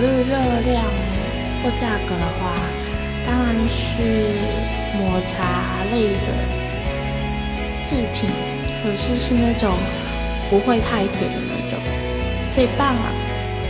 虑热量或价格的话，当然是抹茶类的制品，可是是那种不会太甜的那种，最棒了。